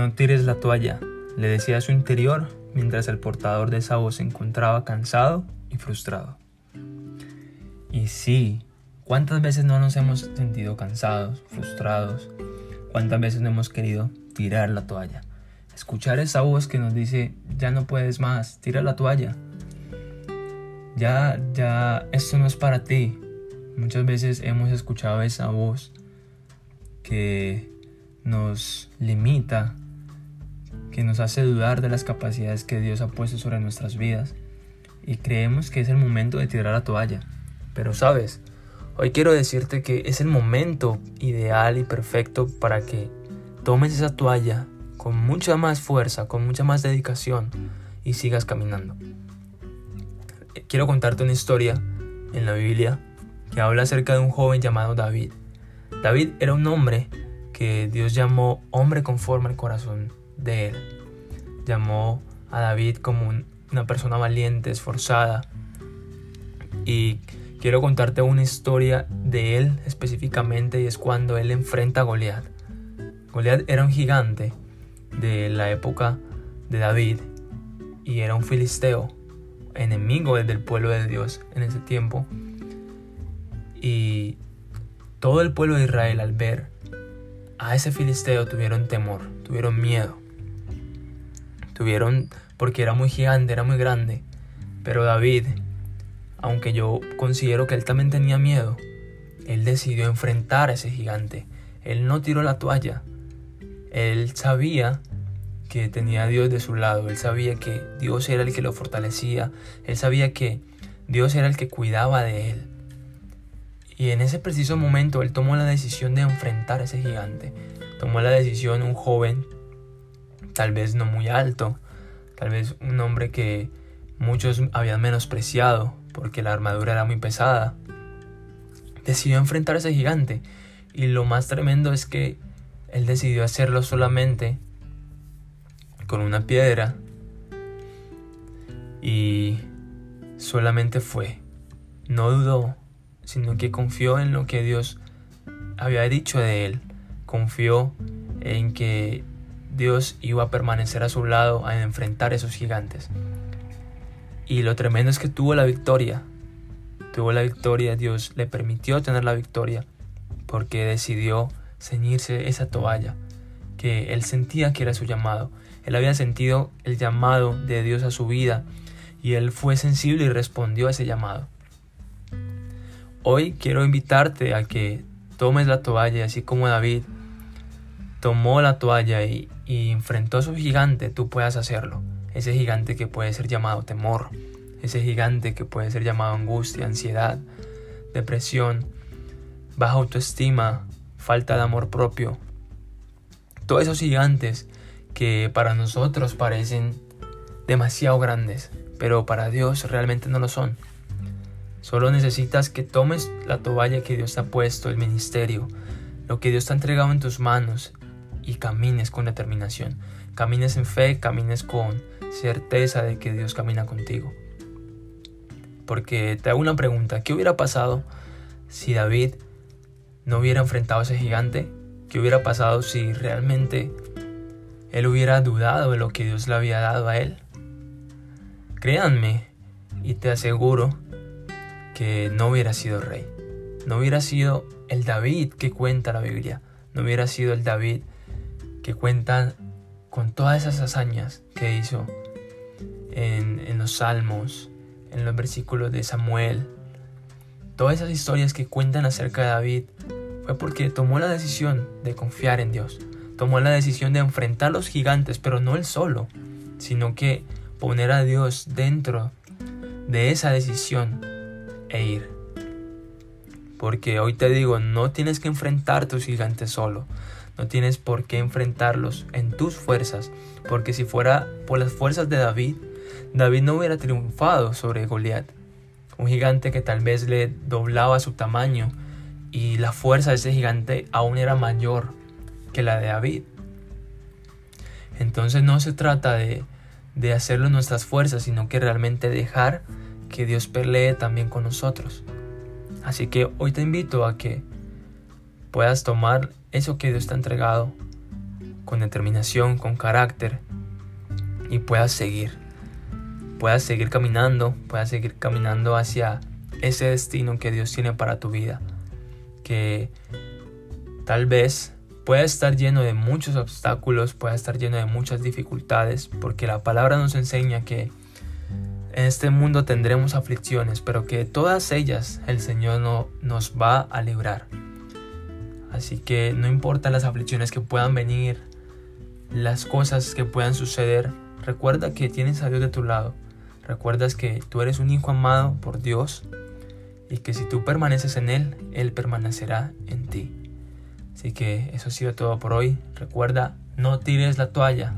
No tires la toalla, le decía a su interior mientras el portador de esa voz se encontraba cansado y frustrado. Y sí, ¿cuántas veces no nos hemos sentido cansados, frustrados? ¿Cuántas veces no hemos querido tirar la toalla? Escuchar esa voz que nos dice, ya no puedes más, tira la toalla. Ya, ya, esto no es para ti. Muchas veces hemos escuchado esa voz que nos limita, que nos hace dudar de las capacidades que Dios ha puesto sobre nuestras vidas y creemos que es el momento de tirar la toalla. Pero sabes, hoy quiero decirte que es el momento ideal y perfecto para que tomes esa toalla con mucha más fuerza, con mucha más dedicación y sigas caminando. Quiero contarte una historia en la Biblia que habla acerca de un joven llamado David. David era un hombre que Dios llamó hombre conforme al corazón de él. Llamó a David como una persona valiente, esforzada. Y quiero contarte una historia de él específicamente y es cuando él enfrenta a Goliat. Goliat era un gigante de la época de David y era un filisteo, enemigo del pueblo de Dios en ese tiempo. Y todo el pueblo de Israel al ver a ese filisteo tuvieron temor, tuvieron miedo. Tuvieron, porque era muy gigante, era muy grande. Pero David, aunque yo considero que él también tenía miedo, él decidió enfrentar a ese gigante. Él no tiró la toalla. Él sabía que tenía a Dios de su lado. Él sabía que Dios era el que lo fortalecía. Él sabía que Dios era el que cuidaba de él. Y en ese preciso momento él tomó la decisión de enfrentar a ese gigante. Tomó la decisión un joven, tal vez no muy alto, tal vez un hombre que muchos habían menospreciado porque la armadura era muy pesada. Decidió enfrentar a ese gigante. Y lo más tremendo es que él decidió hacerlo solamente con una piedra y solamente fue. No dudó, sino que confió en lo que Dios había dicho de él. Confió en que Dios iba a permanecer a su lado a enfrentar a esos gigantes. Y lo tremendo es que tuvo la victoria. Tuvo la victoria, Dios le permitió tener la victoria porque decidió ceñirse esa toalla que él sentía que era su llamado. Él había sentido el llamado de Dios a su vida y él fue sensible y respondió a ese llamado. Hoy quiero invitarte a que tomes la toalla, así como David tomó la toalla y, enfrentó a su gigante, tú puedas hacerlo. Ese gigante que puede ser llamado temor, ese gigante que puede ser llamado angustia, ansiedad, depresión, baja autoestima, falta de amor propio. Todos esos gigantes que para nosotros parecen demasiado grandes, pero para Dios realmente no lo son. Solo necesitas que tomes la toalla que Dios te ha puesto, el ministerio, lo que Dios te ha entregado en tus manos y camines con determinación. Camines en fe, camines con certeza de que Dios camina contigo. Porque te hago una pregunta, ¿qué hubiera pasado si David no hubiera enfrentado a ese gigante? ¿Qué hubiera pasado si realmente él hubiera dudado de lo que Dios le había dado a él? Créanme, y te aseguro que no hubiera sido rey. No hubiera sido el David que cuenta la Biblia. No hubiera sido el David que cuenta con todas esas hazañas que hizo en, en los salmos, en los versículos de Samuel. Todas esas historias que cuentan acerca de David fue porque tomó la decisión de confiar en Dios. Tomó la decisión de enfrentar los gigantes, pero no él solo, sino que poner a Dios dentro de esa decisión e ir. Porque hoy te digo, no tienes que enfrentar tus gigantes solo. No tienes por qué enfrentarlos en tus fuerzas. Porque si fuera por las fuerzas de David, David no hubiera triunfado sobre Goliat. Un gigante que tal vez le doblaba su tamaño y la fuerza de ese gigante aún era mayor que la de David. Entonces no se trata de, de hacerlo en nuestras fuerzas, sino que realmente dejar que Dios pelee también con nosotros. Así que hoy te invito a que puedas tomar eso que Dios te ha entregado, con determinación, con carácter y puedas seguir. Puedas seguir caminando, puedas seguir caminando hacia ese destino que Dios tiene para tu vida. Que tal vez pueda estar lleno de muchos obstáculos, pueda estar lleno de muchas dificultades, porque la palabra nos enseña que en este mundo tendremos aflicciones, pero que todas ellas el Señor no, nos va a librar. Así que no importa las aflicciones que puedan venir, las cosas que puedan suceder, recuerda que tienes a Dios de tu lado. Recuerdas que tú eres un hijo amado por Dios y que si tú permaneces en Él, Él permanecerá en ti. Así que eso ha sido todo por hoy. Recuerda, no tires la toalla,